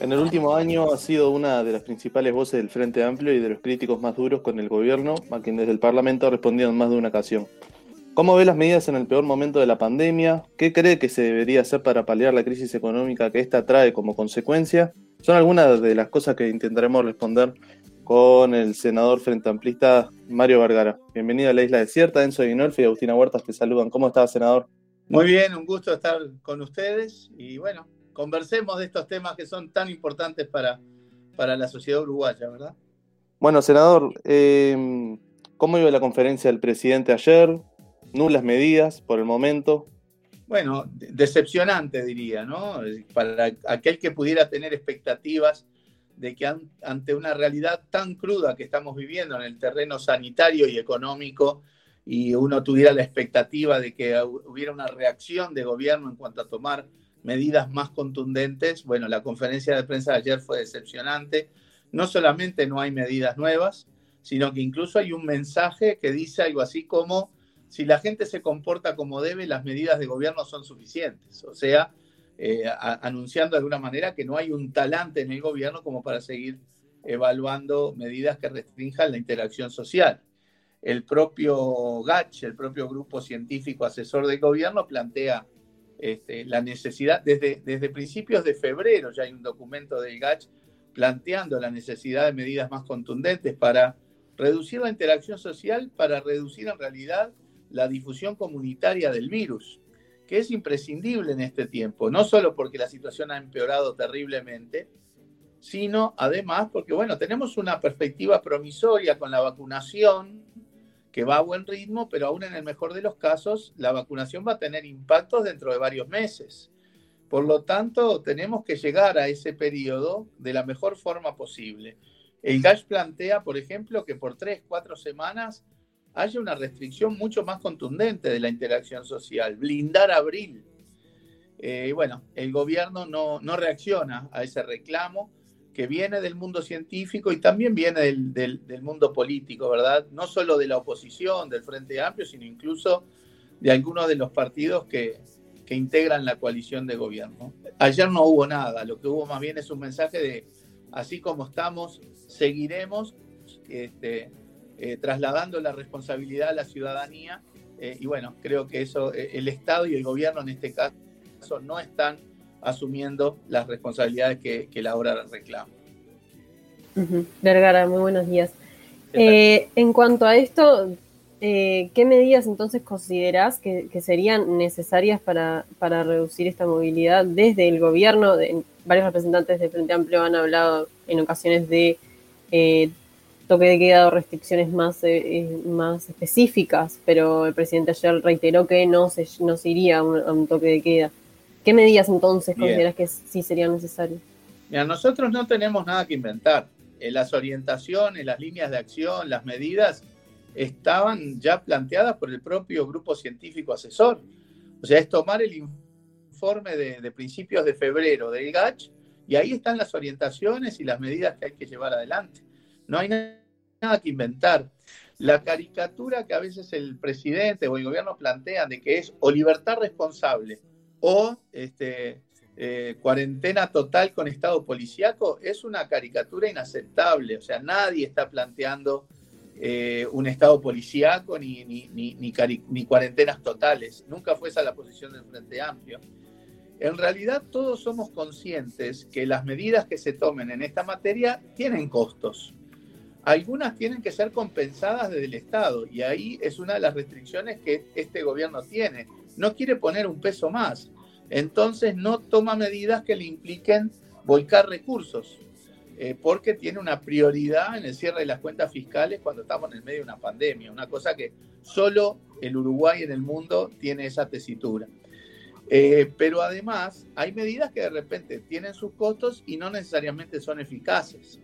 En el último año ha sido una de las principales voces del Frente Amplio y de los críticos más duros con el gobierno, a quien desde el Parlamento en más de una ocasión. ¿Cómo ve las medidas en el peor momento de la pandemia? ¿Qué cree que se debería hacer para paliar la crisis económica que esta trae como consecuencia? Son algunas de las cosas que intentaremos responder con el senador frente amplista Mario Vergara. Bienvenido a la Isla Desierta, Enzo Guinolfi y Agustina Huertas te saludan. ¿Cómo estás, senador? Muy bien, un gusto estar con ustedes y bueno, conversemos de estos temas que son tan importantes para, para la sociedad uruguaya, ¿verdad? Bueno, senador, eh, ¿cómo iba la conferencia del presidente ayer? nulas medidas por el momento. Bueno, decepcionante diría, ¿no? Para aquel que pudiera tener expectativas de que ante una realidad tan cruda que estamos viviendo en el terreno sanitario y económico, y uno tuviera la expectativa de que hubiera una reacción de gobierno en cuanto a tomar medidas más contundentes, bueno, la conferencia de prensa de ayer fue decepcionante. No solamente no hay medidas nuevas, sino que incluso hay un mensaje que dice algo así como si la gente se comporta como debe, las medidas de gobierno son suficientes. O sea, eh, anunciando de alguna manera que no hay un talante en el gobierno como para seguir evaluando medidas que restrinjan la interacción social. El propio GACH, el propio grupo científico asesor del gobierno, plantea este, la necesidad, desde, desde principios de febrero ya hay un documento del GACH planteando la necesidad de medidas más contundentes para reducir la interacción social, para reducir en realidad la difusión comunitaria del virus, que es imprescindible en este tiempo, no solo porque la situación ha empeorado terriblemente, sino además porque, bueno, tenemos una perspectiva promisoria con la vacunación que va a buen ritmo, pero aún en el mejor de los casos, la vacunación va a tener impactos dentro de varios meses. Por lo tanto, tenemos que llegar a ese periodo de la mejor forma posible. El GASH plantea, por ejemplo, que por tres, cuatro semanas haya una restricción mucho más contundente de la interacción social, blindar abril. Eh, bueno, el gobierno no, no, reacciona a ese reclamo que viene del mundo científico y también viene del, del, mundo político, ¿verdad? No solo de la oposición, del Frente Amplio, sino incluso de algunos de los partidos que, que integran la coalición de gobierno. Ayer no hubo nada, lo que hubo más bien es un mensaje de, así como estamos, seguiremos. Este, eh, trasladando la responsabilidad a la ciudadanía. Eh, y bueno, creo que eso, eh, el Estado y el gobierno en este caso no están asumiendo las responsabilidades que, la obra reclama. Vergara, muy buenos días. en cuanto a esto, ¿qué medidas entonces consideras que, serían necesarias para, para, reducir esta movilidad desde el gobierno? De, varios representantes de Frente Amplio han hablado en ocasiones de toque de queda o restricciones más, eh, eh, más específicas, pero el presidente ayer reiteró que no se, no se iría a un, toque de queda. ¿Qué medidas entonces consideras que sí serían necesarias? Mira, nosotros no tenemos nada que inventar. Eh, las orientaciones, las líneas de acción, las medidas estaban ya planteadas por el propio grupo científico asesor. O sea, es tomar el informe de, de principios de febrero del GACH y ahí están las orientaciones y las medidas que hay que llevar adelante. No hay nada que inventar. La caricatura que a veces el presidente o el gobierno plantean de que es o libertad responsable o este, eh, cuarentena total con estado policíaco es una caricatura inaceptable. O sea, nadie está planteando eh, un estado policíaco ni, ni, ni, ni, cuarentenas totales. Nunca fue esa la posición del Frente Amplio. En realidad todos somos conscientes que las medidas que se tomen en esta materia tienen costos algunas tienen que ser compensadas desde el Estado y ahí es una de las restricciones que este gobierno tiene. No quiere poner un peso más, entonces no toma medidas que le impliquen volcar recursos, eh, porque tiene una prioridad en el cierre de las cuentas fiscales cuando estamos en el medio de una pandemia, una cosa que solo el Uruguay en el mundo tiene esa tesitura. Eh, pero además hay medidas que de repente tienen sus costos y no necesariamente son eficaces.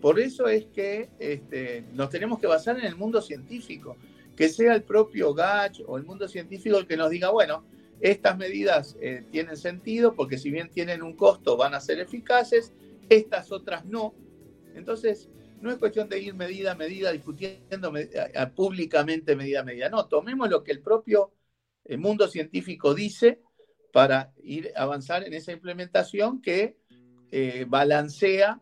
Por eso es que este, nos tenemos que basar en el mundo científico, que sea el propio GACH o el mundo científico el que nos diga, bueno, estas medidas eh, tienen sentido porque si bien tienen un costo van a ser eficaces, estas otras no. Entonces, no es cuestión de ir medida a medida discutiendo públicamente medida a medida. No, tomemos lo que el propio eh, mundo científico dice para ir avanzar en esa implementación que eh, balancea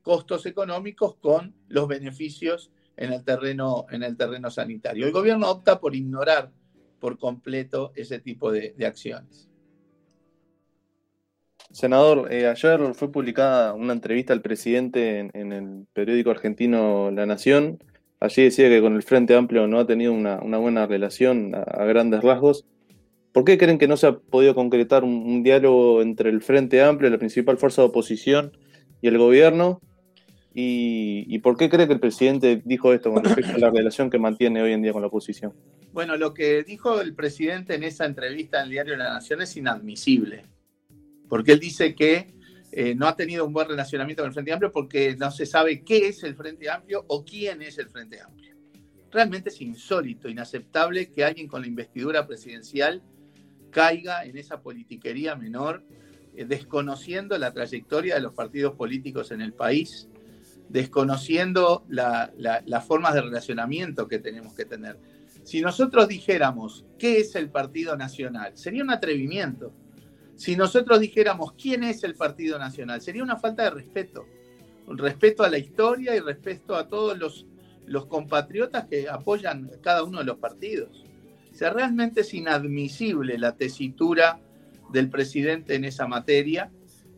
costos económicos con los beneficios en el, terreno, en el terreno sanitario. El gobierno opta por ignorar por completo ese tipo de, acciones. Senador, eh, ayer fue publicada una entrevista al presidente en, el periódico argentino La Nación. Allí decía que con el Frente Amplio no ha tenido una, buena relación a, grandes rasgos. ¿Por qué creen que no se ha podido concretar un, diálogo entre el Frente Amplio, la principal fuerza de oposición, y el gobierno? ¿Y, por qué cree que el presidente dijo esto con respecto a la relación que mantiene hoy en día con la oposición? Bueno, lo que dijo el presidente en esa entrevista en el diario La Nación es inadmisible, porque él dice que eh, no ha tenido un buen relacionamiento con el Frente Amplio porque no se sabe qué es el Frente Amplio o quién es el Frente Amplio. Realmente es insólito, inaceptable que alguien con la investidura presidencial caiga en esa politiquería menor, eh, desconociendo la trayectoria de los partidos políticos en el país, desconociendo las formas de relacionamiento que tenemos que tener. Si nosotros dijéramos qué es el Partido Nacional, sería un atrevimiento. Si nosotros dijéramos quién es el Partido Nacional, sería una falta de respeto. Respeto a la historia y respeto a todos los, los compatriotas que apoyan cada uno de los partidos. O sea, realmente es inadmisible la tesitura del presidente en esa materia.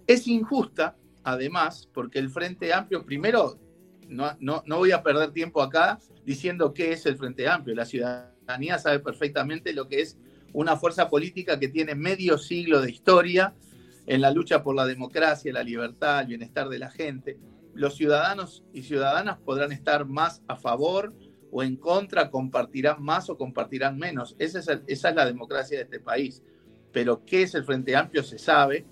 Es injusta, además, porque el Frente Amplio, primero, no, no, no, voy a perder tiempo acá diciendo qué es el Frente Amplio. La ciudadanía sabe perfectamente lo que es una fuerza política que tiene medio siglo de historia en la lucha por la democracia, la libertad, el bienestar de la gente. Los ciudadanos y ciudadanas podrán estar más a favor o en contra, compartirán más o compartirán menos. Esa es, esa es la democracia de este país. Pero qué es el Frente Amplio se sabe.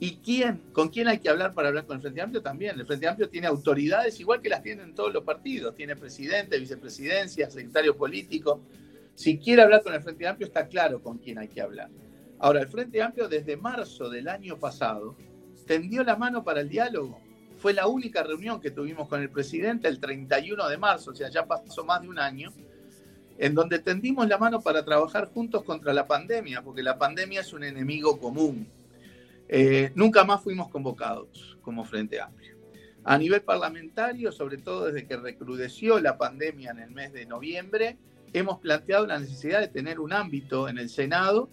¿Y quién, con quién hay que hablar para hablar con el Frente Amplio? También. El Frente Amplio tiene autoridades igual que las tienen todos los partidos. Tiene presidente, vicepresidencia, secretario político. Si quiere hablar con el Frente Amplio, está claro con quién hay que hablar. Ahora, el Frente Amplio desde marzo del año pasado tendió la mano para el diálogo fue la única reunión que tuvimos con el presidente el 31 de marzo, o sea, ya pasó más de un año, en donde tendimos la mano para trabajar juntos contra la pandemia, porque la pandemia es un enemigo común. Eh, nunca más fuimos convocados como Frente Amplio. A nivel parlamentario, sobre todo desde que recrudeció la pandemia en el mes de noviembre, hemos planteado la necesidad de tener un ámbito en el Senado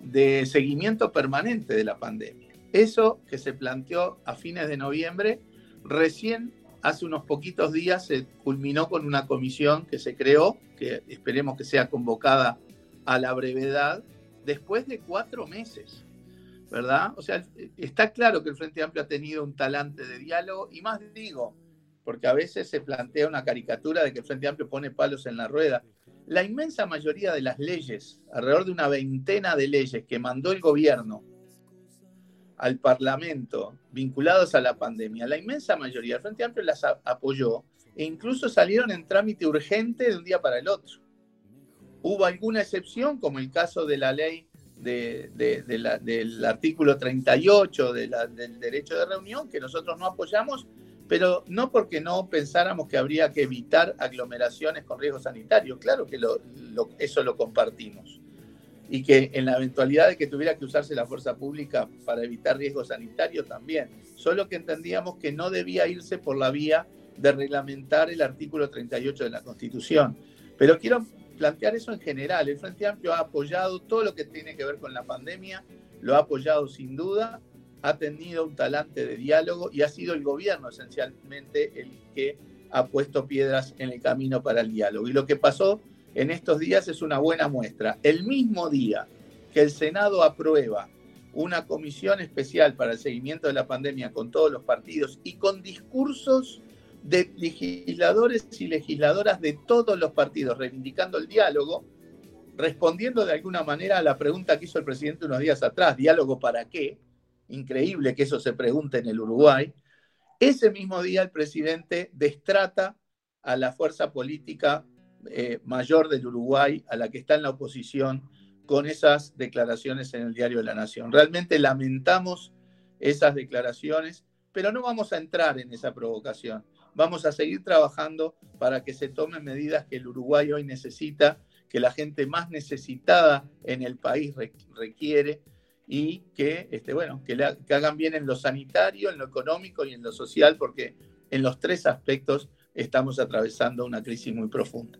de seguimiento permanente de la pandemia. Eso que se planteó a fines de noviembre, recién hace unos poquitos días se culminó con una comisión que se creó, que esperemos que sea convocada a la brevedad, después de cuatro meses, ¿verdad? O sea, está claro que el Frente Amplio ha tenido un talante de diálogo y más digo, porque a veces se plantea una caricatura de que el Frente Amplio pone palos en la rueda. La inmensa mayoría de las leyes, alrededor de una veintena de leyes que mandó el gobierno al Parlamento vinculados a la pandemia, la inmensa mayoría del Frente Amplio las apoyó e incluso salieron en trámite urgente de un día para el otro. Hubo alguna excepción, como el caso de la ley del artículo 38 del derecho de reunión, que nosotros no apoyamos, pero no porque no pensáramos que habría que evitar aglomeraciones con riesgo sanitario. Claro que eso lo compartimos y que en la eventualidad de que tuviera que usarse la fuerza pública para evitar riesgos sanitarios también. Solo que entendíamos que no debía irse por la vía de reglamentar el artículo 38 de la Constitución. Pero quiero plantear eso en general. El Frente Amplio ha apoyado todo lo que tiene que ver con la pandemia, lo ha apoyado sin duda, ha tenido un talante de diálogo y ha sido el gobierno esencialmente el que ha puesto piedras en el camino para el diálogo. Y lo que pasó en estos días es una buena muestra. El mismo día que el Senado aprueba una comisión especial para el seguimiento de la pandemia con todos los partidos y con discursos de legisladores y legisladoras de todos los partidos reivindicando el diálogo, respondiendo de alguna manera a la pregunta que hizo el presidente unos días atrás, ¿diálogo para qué? Increíble que eso se pregunte en el Uruguay. Ese mismo día el presidente destrata a la fuerza política eh, mayor del Uruguay a la que está en la oposición con esas declaraciones en el diario de la Nación. Realmente lamentamos esas declaraciones, pero no vamos a entrar en esa provocación. Vamos a seguir trabajando para que se tomen medidas que el Uruguay hoy necesita, que la gente más necesitada en el país requiere y que, este, bueno, que, hagan bien en lo sanitario, en lo económico y en lo social, porque en los tres aspectos estamos atravesando una crisis muy profunda.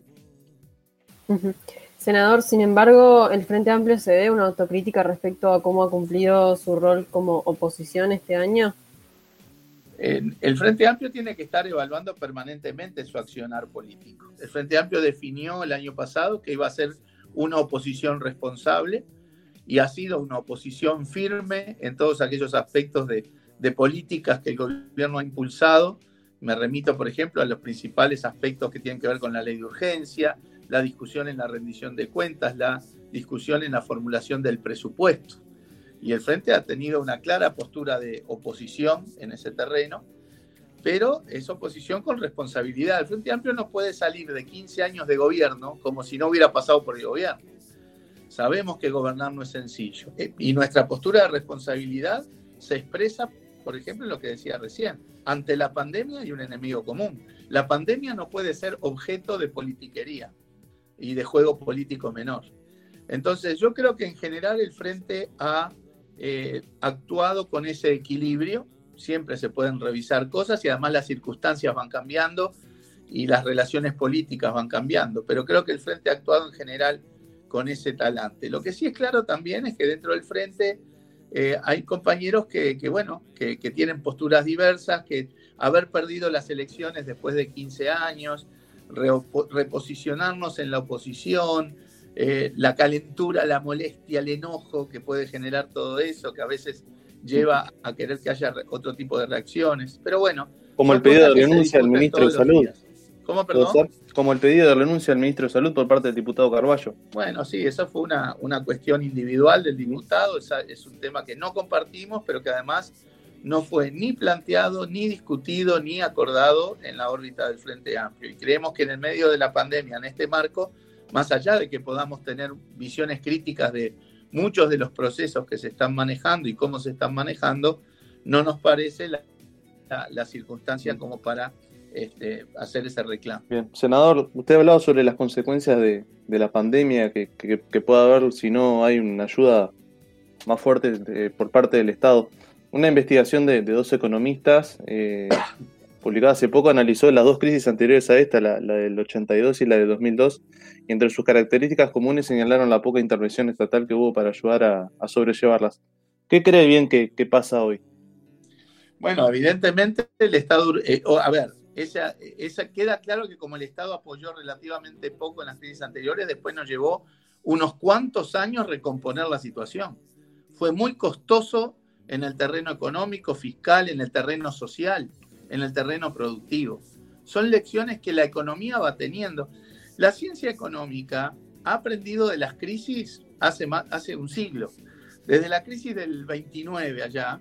Senador, sin embargo, el Frente Amplio se ve una autocrítica respecto a cómo ha cumplido su rol como oposición este año. El Frente Amplio tiene que estar evaluando permanentemente su accionar político. El Frente Amplio definió el año pasado que iba a ser una oposición responsable y ha sido una oposición firme en todos aquellos aspectos de, políticas que el gobierno ha impulsado. Me remito, por ejemplo, a los principales aspectos que tienen que ver con la ley de urgencia, la discusión en la rendición de cuentas, la discusión en la formulación del presupuesto. Y el Frente ha tenido una clara postura de oposición en ese terreno, pero es oposición con responsabilidad. El Frente Amplio no puede salir de 15 años de gobierno como si no hubiera pasado por el gobierno. Sabemos que gobernar no es sencillo. Eh, y nuestra postura de responsabilidad se expresa, por ejemplo, en lo que decía recién, ante la pandemia y un enemigo común. La pandemia no puede ser objeto de politiquería y de juego político menor. Entonces, yo creo que en general el Frente ha eh, actuado con ese equilibrio. Siempre se pueden revisar cosas y además las circunstancias van cambiando y las relaciones políticas van cambiando. Pero creo que el Frente ha actuado en general con ese talante. Lo que sí es claro también es que dentro del Frente eh, hay compañeros que, bueno, que, que, tienen posturas diversas, que haber perdido las elecciones después de 15 años, reposicionarnos en la oposición, eh, la calentura, la molestia, el enojo que puede generar todo eso, que a veces lleva a querer que haya otro tipo de reacciones. Pero bueno. Como el pedido de renuncia al ministro de Salud. ¿Cómo, perdón? Como el pedido de renuncia al ministro de Salud por parte del diputado Carballo. Bueno, sí, eso fue una, una cuestión individual del diputado. es un tema que no compartimos, pero que además no fue ni planteado, ni discutido, ni acordado en la órbita del Frente Amplio. Y creemos que en el medio de la pandemia, en este marco, más allá de que podamos tener visiones críticas de muchos de los procesos que se están manejando y cómo se están manejando, no nos parece la, circunstancia como para este, hacer ese reclamo. Bien, senador, usted ha hablado sobre las consecuencias de, la pandemia que, que, pueda haber si no hay una ayuda más fuerte por parte del Estado. Una investigación de, dos economistas eh, publicada hace poco analizó las dos crisis anteriores a esta, la, del 82 y la de 2002, y entre sus características comunes señalaron la poca intervención estatal que hubo para ayudar a, sobrellevarlas. ¿Qué cree bien que, pasa hoy? Bueno, evidentemente el Estado, eh, a ver, esa, queda claro que como el Estado apoyó relativamente poco en las crisis anteriores, después nos llevó unos cuantos años recomponer la situación. Fue muy costoso en el terreno económico, fiscal, en el terreno social, en el terreno productivo. Son lecciones que la economía va teniendo. La ciencia económica ha aprendido de las crisis hace, un siglo. Desde la crisis del 29 allá,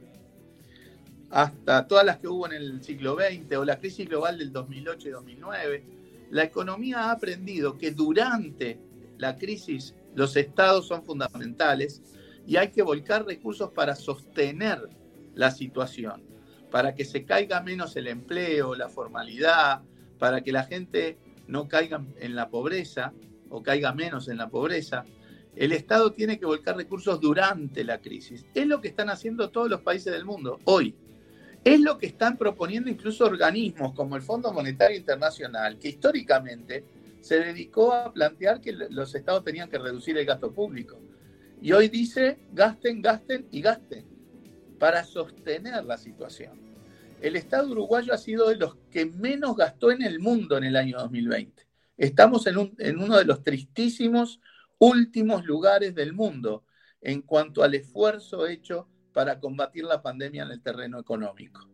hasta todas las que hubo en el siglo XX o la crisis global del 2008 y 2009, la economía ha aprendido que durante la crisis los estados son fundamentales y hay que volcar recursos para sostener la situación, para que se caiga menos el empleo, la formalidad, para que la gente no caiga en la pobreza o caiga menos en la pobreza. El Estado tiene que volcar recursos durante la crisis. Es lo que están haciendo todos los países del mundo hoy. Es lo que están proponiendo incluso organismos como el Fondo Monetario Internacional, que históricamente se dedicó a plantear que los estados tenían que reducir el gasto público. Y hoy dice, gasten, gasten y gasten para sostener la situación. El Estado uruguayo ha sido de los que menos gastó en el mundo en el año 2020. Estamos en, uno de los tristísimos últimos lugares del mundo en cuanto al esfuerzo hecho para combatir la pandemia en el terreno económico.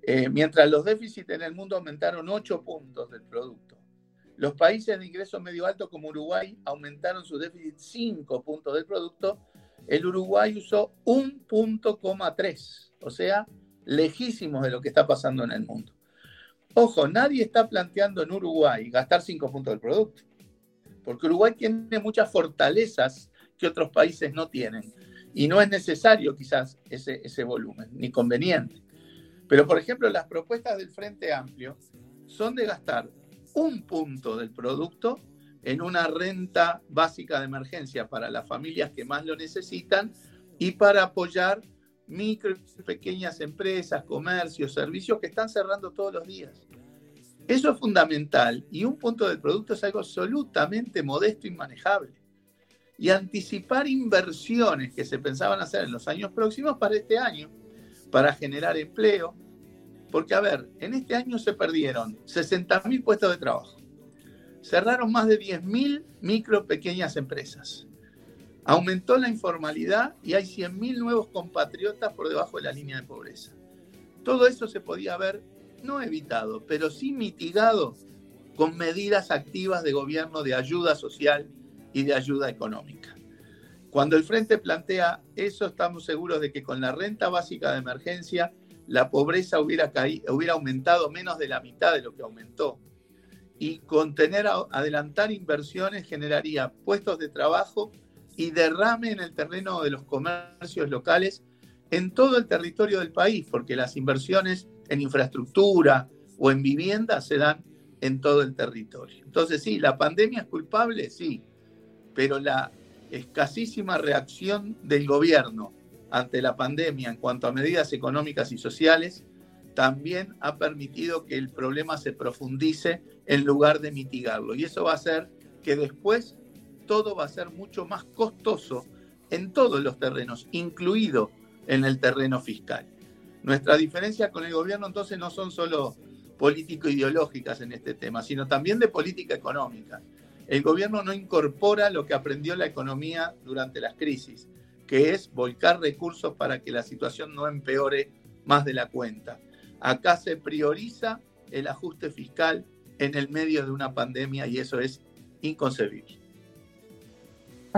Eh, mientras los déficits en el mundo aumentaron 8 puntos del producto, los países de ingreso medio alto como Uruguay aumentaron su déficit 5 puntos del producto. El Uruguay usó un punto coma o sea, lejísimos de lo que está pasando en el mundo. Ojo, nadie está planteando en Uruguay gastar 5 puntos del producto, porque Uruguay tiene muchas fortalezas que otros países no tienen y no es necesario quizás ese, ese volumen, ni conveniente. Pero, por ejemplo, las propuestas del Frente Amplio son de gastar un punto del producto en una renta básica de emergencia para las familias que más lo necesitan y para apoyar micro pequeñas empresas, comercios, servicios que están cerrando todos los días. Eso es fundamental y un punto del producto es algo absolutamente modesto y manejable. Y anticipar inversiones que se pensaban hacer en los años próximos para este año, para generar empleo. Porque, a ver, en este año se perdieron 60.000 puestos de trabajo. Cerraron más de 10.000 micro pequeñas empresas. Aumentó la informalidad y hay 100.000 nuevos compatriotas por debajo de la línea de pobreza. Todo eso se podía haber no evitado, pero sí mitigado con medidas activas de gobierno de ayuda social y de ayuda económica. Cuando el Frente plantea eso, estamos seguros de que con la renta básica de emergencia, la pobreza hubiera aumentado menos de la mitad de lo que aumentó. Y con tener adelantar inversiones generaría puestos de trabajo y derrame en el terreno de los comercios locales en todo el territorio del país, porque las inversiones en infraestructura o en vivienda se dan en todo el territorio. Entonces, sí, la pandemia es culpable, sí, pero la escasísima reacción del gobierno ante la pandemia en cuanto a medidas económicas y sociales también ha permitido que el problema se profundice en lugar de mitigarlo. Y eso va a hacer que después todo va a ser mucho más costoso en todos los terrenos, incluido en el terreno fiscal. Nuestra diferencia con el gobierno entonces no son solo político-ideológicas en este tema, sino también de política económica. El gobierno no incorpora lo que aprendió la economía durante las crisis, que es volcar recursos para que la situación no empeore más de la cuenta. Acá se prioriza el ajuste fiscal en el medio de una pandemia y eso es inconcebible.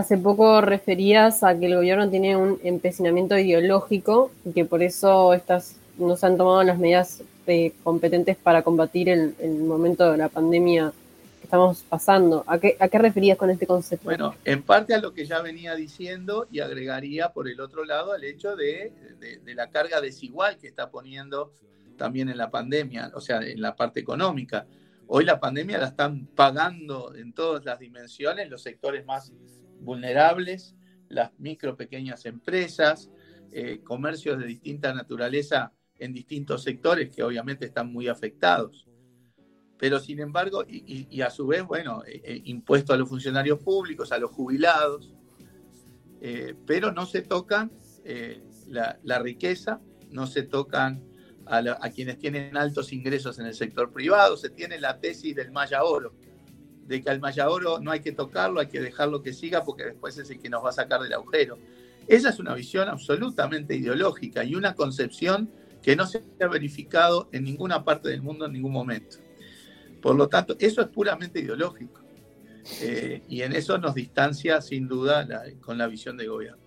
Hace poco referías a que el gobierno tiene un empecinamiento ideológico y que por eso estas no se han tomado las medidas eh, competentes para combatir el, momento de la pandemia que estamos pasando. ¿A qué, ¿A qué referías con este concepto? Bueno, en parte a lo que ya venía diciendo y agregaría por el otro lado al hecho de la carga desigual que está poniendo también en la pandemia, o sea, en la parte económica. Hoy la pandemia la están pagando en todas las dimensiones los sectores más vulnerables, las micro, pequeñas empresas, eh, comercios de distinta naturaleza en distintos sectores que obviamente están muy afectados. Pero sin embargo, y, a su vez, bueno, eh, eh, impuesto a los funcionarios públicos, a los jubilados, pero no se tocan la, riqueza, no se tocan a, a, quienes tienen altos ingresos en el sector privado, se tiene la tesis del Maya Oro, de que al Oro no hay que tocarlo, hay que dejarlo que siga porque después es el que nos va a sacar del agujero. Esa es una visión absolutamente ideológica y una concepción que no se ha verificado en ninguna parte del mundo en ningún momento. Por lo tanto, eso es puramente ideológico. Eh, y en eso nos distancia sin duda con la visión de gobierno.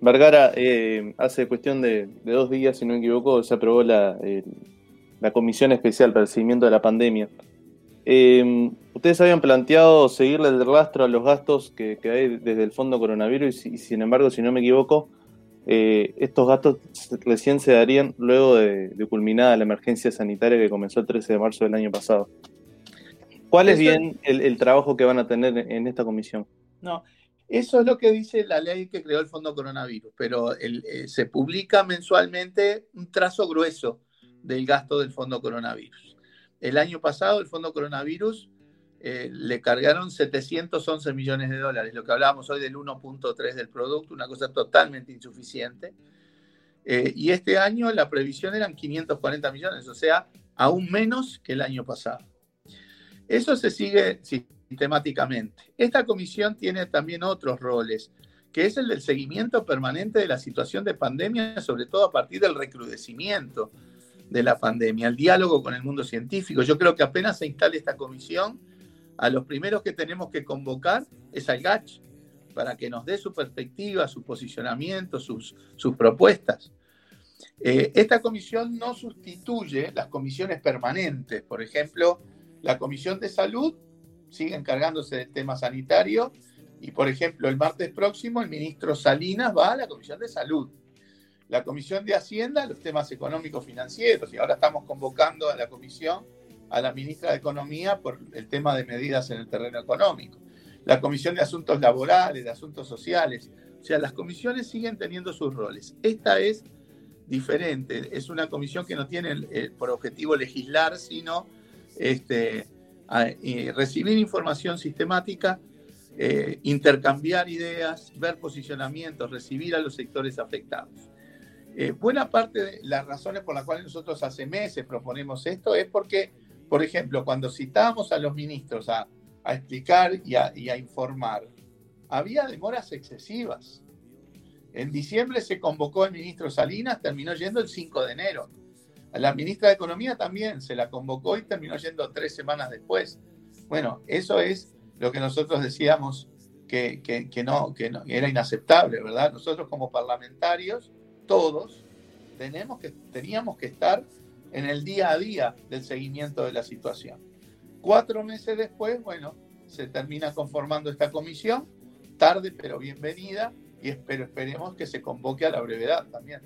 Vergara, eh, hace cuestión de, dos días, si no me equivoco, se aprobó la, la Comisión Especial para el Seguimiento de la Pandemia. Em, ustedes habían planteado seguirle el rastro a los gastos que, hay desde el fondo coronavirus y, sin embargo, si no me equivoco, eh, estos gastos recién se darían luego de, culminada la emergencia sanitaria que comenzó el 13 de marzo del año pasado. ¿Cuál es bien el, trabajo que van a tener en esta comisión? No, eso es lo que dice la ley que creó el fondo coronavirus, pero eh, se publica mensualmente un trazo grueso del gasto del fondo coronavirus. El año pasado el fondo coronavirus eh, le cargaron 711 millones de dólares, lo que hablábamos hoy del 1.3 del producto, una cosa totalmente insuficiente. Eh, y este año la previsión eran 540 millones, o sea, aún menos que el año pasado. Eso se sigue sistemáticamente. Esta comisión tiene también otros roles, que es el del seguimiento permanente de la situación de pandemia, sobre todo a partir del recrudecimiento de la pandemia, el diálogo con el mundo científico. Yo creo que apenas se instale esta comisión, a los primeros que tenemos que convocar es al GACH, para que nos dé su perspectiva, su posicionamiento, sus, sus propuestas. Eh, esta comisión no sustituye las comisiones permanentes. Por ejemplo, la Comisión de Salud sigue encargándose del tema sanitario y, por ejemplo, el martes próximo el ministro Salinas va a la Comisión de Salud la Comisión de Hacienda los temas económicos financieros y ahora estamos convocando a la Comisión a la ministra de Economía por el tema de medidas en el terreno económico. la Comisión de Asuntos Laborales, de Asuntos Sociales. O sea, las comisiones siguen teniendo sus roles. Esta es diferente, es una comisión que no tiene eh, por objetivo legislar, sino este, recibir información sistemática, eh, intercambiar ideas, ver posicionamientos, recibir a los sectores afectados. Eh, buena parte de las razones por las cuales nosotros hace meses proponemos esto es porque, por ejemplo, cuando citamos a los ministros a, explicar y a, informar, había demoras excesivas. En diciembre se convocó el ministro Salinas, terminó yendo el 5 de enero. A la ministra de Economía también se la convocó y terminó yendo tres semanas después. Bueno, eso es lo que nosotros decíamos que, no, que no, era inaceptable, ¿verdad? Nosotros como parlamentarios todos tenemos que, teníamos que estar en el día a día del seguimiento de la situación. Cuatro meses después, bueno, se termina conformando esta comisión, tarde pero bienvenida, y espero, esperemos que se convoque a la brevedad también.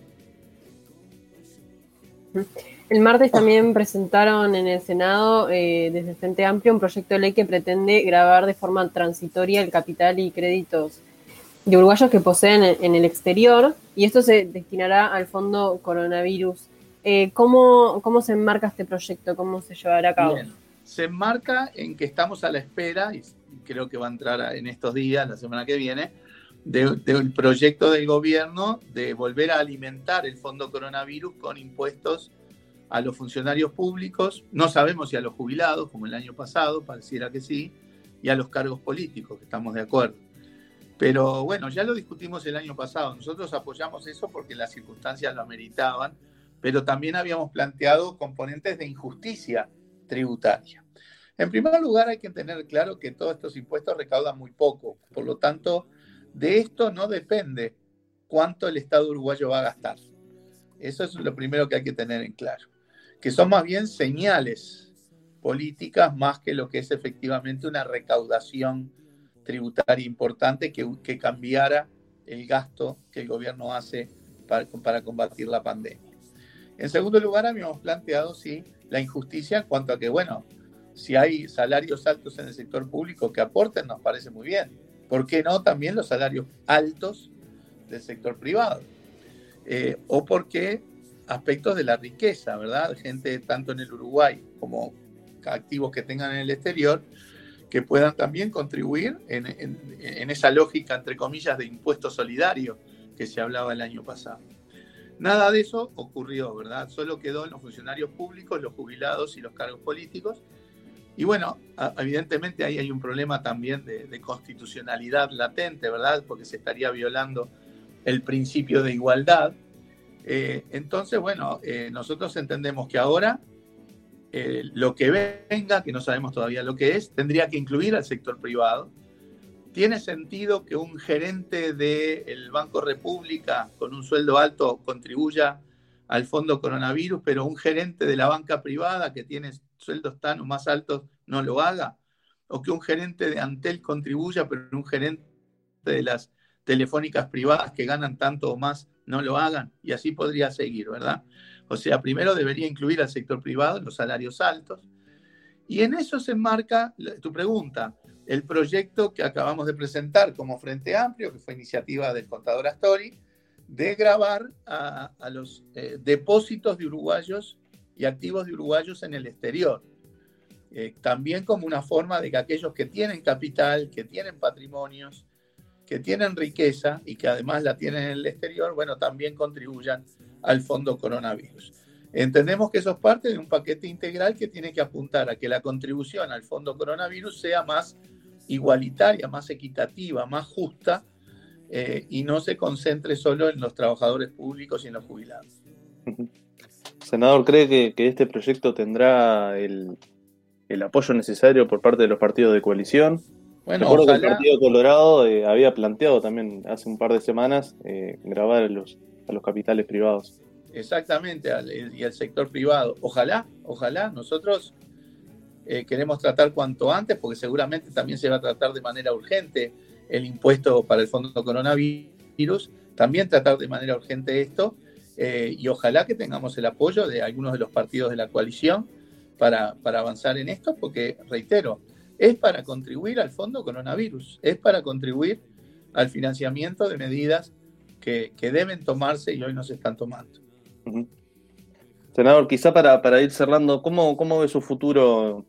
El martes también presentaron en el Senado, eh, desde Frente Amplio, un proyecto de ley que pretende grabar de forma transitoria el capital y créditos de uruguayos que poseen en el exterior y esto se destinará al fondo coronavirus. Eh, ¿cómo, ¿cómo, se enmarca este proyecto? ¿Cómo se llevará a cabo? Se enmarca en que estamos a la espera, y creo que va a entrar en estos días, la semana que viene, de, proyecto del gobierno de volver a alimentar el fondo coronavirus con impuestos a los funcionarios públicos, no sabemos si a los jubilados, como el año pasado, pareciera que sí, y a los cargos políticos, que estamos de acuerdo. Pero bueno, ya lo discutimos el año pasado. Nosotros apoyamos eso porque las circunstancias lo ameritaban, pero también habíamos planteado componentes de injusticia tributaria. En primer lugar, hay que tener claro que todos estos impuestos recaudan muy poco. Por lo tanto, de esto no depende cuánto el Estado uruguayo va a gastar. Eso es lo primero que hay que tener en claro. Que son más bien señales políticas más que lo que es efectivamente una recaudación tributaria importante que, que cambiara el gasto que el gobierno hace para, para combatir la pandemia. En segundo lugar, habíamos planteado, sí, la injusticia en cuanto a que, bueno, si hay salarios altos en el sector público que aporten, nos parece muy bien. ¿Por qué no también los salarios altos del sector privado? Eh, o porque aspectos de la riqueza, ¿verdad? Gente tanto en el Uruguay como activos que tengan en el exterior, que puedan también contribuir en, esa lógica, entre comillas, de impuesto solidario que se hablaba el año pasado. Nada de eso ocurrió, ¿verdad? Solo quedó en los funcionarios públicos, los jubilados y los cargos políticos. Y bueno, evidentemente ahí hay un problema también de, constitucionalidad latente, ¿verdad? Porque se estaría violando el principio de igualdad. Eh, entonces, bueno, eh, nosotros entendemos que ahora eh, lo que venga, que no sabemos todavía lo que es, tendría que incluir al sector privado. ¿Tiene sentido que un gerente del Banco República con un sueldo alto contribuya al fondo coronavirus, pero un gerente de la banca privada que tiene sueldos tan o más altos no lo haga? ¿O que un gerente de Antel contribuya, pero un gerente de las telefónicas privadas que ganan tanto o más no lo hagan? Y así podría seguir, ¿verdad? O sea, primero debería incluir al sector privado los salarios altos. Y en eso se enmarca tu pregunta, el proyecto que acabamos de presentar como Frente Amplio, que fue iniciativa del contador Astori, de grabar a, los eh, depósitos de uruguayos y activos de uruguayos en el exterior. Eh, también como una forma de que aquellos que tienen capital, que tienen patrimonios, que tienen riqueza y que además la tienen en el exterior, bueno, también contribuyan al fondo coronavirus. Entendemos que eso es parte de un paquete integral que tiene que apuntar a que la contribución al fondo coronavirus sea más igualitaria, más equitativa, más justa eh, y no se concentre solo en los trabajadores públicos y en los jubilados. Senador, ¿cree que, este proyecto tendrá el, apoyo necesario por parte de los partidos de coalición? Bueno, Recuerdo que el Partido Colorado eh, había planteado también hace un par de semanas eh, grabar los, a los capitales privados. Exactamente, y al sector privado. Ojalá, ojalá, nosotros eh, queremos tratar cuanto antes, porque seguramente también se va a tratar de manera urgente el impuesto para el fondo coronavirus, también tratar de manera urgente esto, eh, y ojalá que tengamos el apoyo de algunos de los partidos de la coalición para, para avanzar en esto, porque, reitero, es para contribuir al fondo coronavirus, es para contribuir al financiamiento de medidas que, deben tomarse y hoy no se están tomando. Senador, quizá para, para ir cerrando, ¿cómo, ¿cómo ve su futuro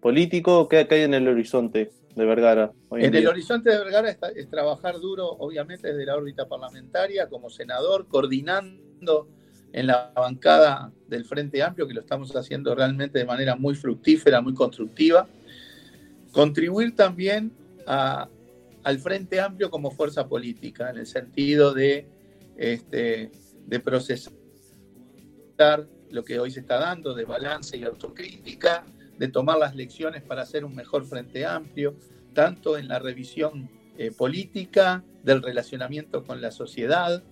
político? ¿Qué, hay en el horizonte de Vergara? en, el horizonte de Vergara es trabajar duro, obviamente, desde la órbita parlamentaria, como senador, coordinando en la bancada del Frente Amplio, que lo estamos haciendo realmente de manera muy fructífera, muy constructiva. Contribuir también al Frente Amplio como fuerza política, en el sentido de, este, de procesar lo que hoy se está dando, de balance y autocrítica, de tomar las lecciones para hacer un mejor Frente Amplio, tanto en la revisión eh, política, del relacionamiento con la sociedad,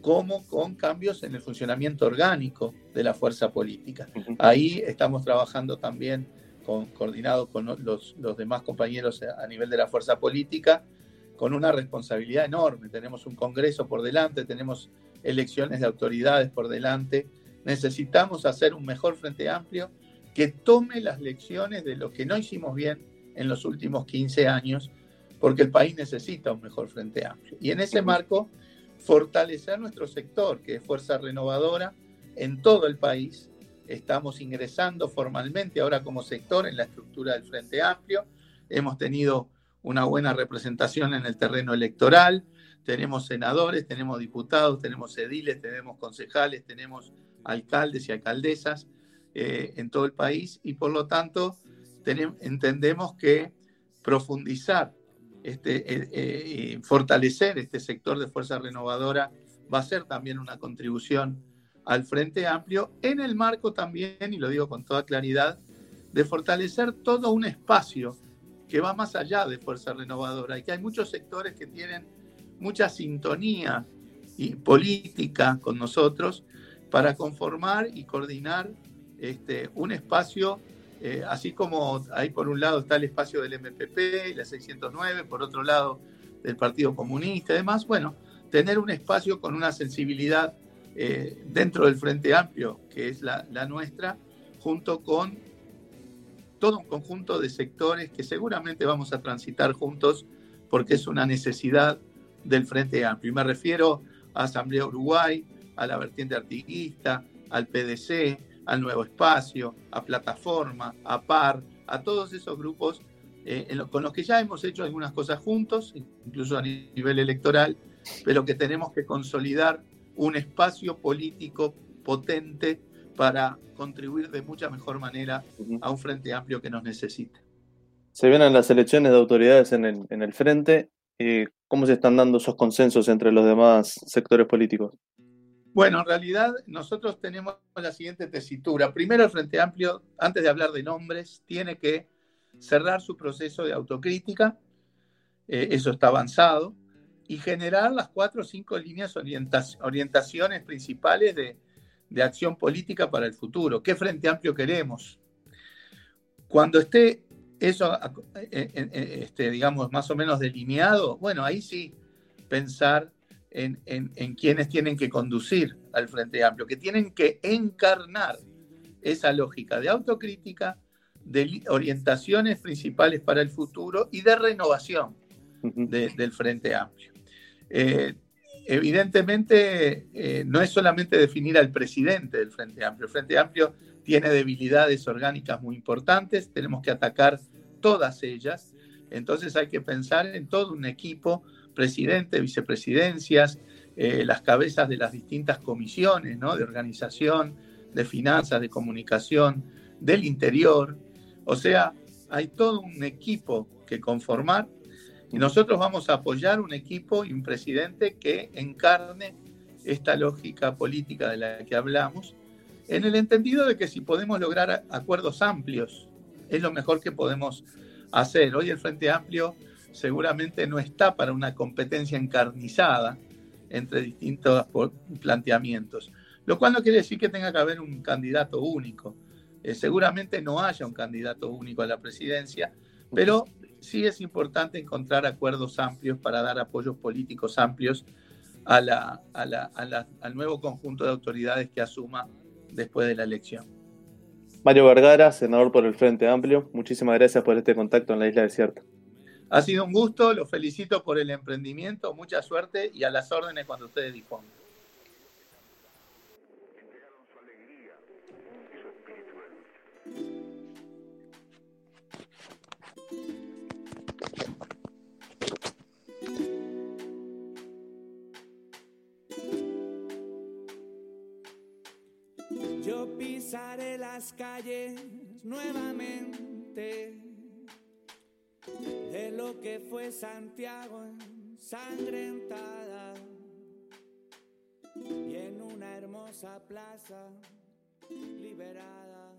como con cambios en el funcionamiento orgánico de la fuerza política. Ahí estamos trabajando también con, coordinado con los, los demás compañeros a nivel de la fuerza política, con una responsabilidad enorme. Tenemos un Congreso por delante, tenemos elecciones de autoridades por delante. Necesitamos hacer un mejor Frente Amplio que tome las lecciones de lo que no hicimos bien en los últimos 15 años, porque el país necesita un mejor Frente Amplio. Y en ese marco fortalecer nuestro sector, que es Fuerza Renovadora, en todo el país. Estamos ingresando formalmente ahora como sector en la estructura del Frente Amplio. Hemos tenido una buena representación en el terreno electoral. Tenemos senadores, tenemos diputados, tenemos ediles, tenemos concejales, tenemos alcaldes y alcaldesas eh, en todo el país y por lo tanto entendemos que profundizar este, eh, eh, fortalecer este sector de fuerza renovadora va a ser también una contribución al Frente Amplio en el marco también, y lo digo con toda claridad, de fortalecer todo un espacio que va más allá de fuerza renovadora y que hay muchos sectores que tienen mucha sintonía y política con nosotros para conformar y coordinar este, un espacio eh, así como ahí por un lado está el espacio del MPP la 609, por otro lado del Partido Comunista y demás, bueno, tener un espacio con una sensibilidad eh, dentro del Frente Amplio, que es la, nuestra, junto con todo un conjunto de sectores que seguramente vamos a transitar juntos porque es una necesidad del Frente Amplio. Y me refiero a Asamblea Uruguay, a la vertiente artiguista, al PDC, al Nuevo Espacio, a Plataforma, a PAR, a todos esos grupos eh, con los que ya hemos hecho algunas cosas juntos, incluso a nivel electoral, pero que tenemos que consolidar un espacio político potente para contribuir de mucha mejor manera a un frente amplio que nos necesite. Se vienen las elecciones de autoridades en el, en el frente. Eh, ¿Cómo se están dando esos consensos entre los demás sectores políticos? Bueno, en realidad nosotros tenemos la siguiente tesitura. Primero, el Frente Amplio, antes de hablar de nombres, tiene que cerrar su proceso de autocrítica, eh, eso está avanzado, y generar las cuatro o cinco líneas orientaciones principales de, acción política para el futuro. ¿Qué Frente Amplio queremos? Cuando esté eso, eh, eh, este, digamos, más o menos delineado, bueno, ahí sí pensar en, quienes tienen que conducir al Frente Amplio, que tienen que encarnar esa lógica de autocrítica, de orientaciones principales para el futuro y de renovación del Frente Amplio. Eh, evidentemente, eh, no es solamente definir al presidente del Frente Amplio. El Frente Amplio tiene debilidades orgánicas muy importantes, tenemos que atacar todas ellas. Entonces hay que pensar en todo un equipo presidente, vicepresidencias, eh, las cabezas de las distintas comisiones, ¿no? De organización, de finanzas, de comunicación, del interior. O sea, hay todo un equipo que conformar y nosotros vamos a apoyar un equipo y un presidente que encarne esta lógica política de la que hablamos, en el entendido de que si podemos lograr acuerdos amplios, es lo mejor que podemos hacer. Hoy el Frente Amplio seguramente no está para una competencia encarnizada entre distintos planteamientos, lo cual no quiere decir que tenga que haber un candidato único. Eh, seguramente no haya un candidato único a la presidencia, pero sí es importante encontrar acuerdos amplios para dar apoyos políticos amplios a la, al nuevo conjunto de autoridades que asuma después de la elección. Mario Vergara, senador por el Frente Amplio, muchísimas gracias por este contacto en la isla desierta. Ha sido un gusto, los felicito por el emprendimiento, mucha suerte y a las órdenes cuando ustedes dispongan. pisaré las calles nuevamente de lo que fue Santiago ensangrentada y en una hermosa plaza liberada.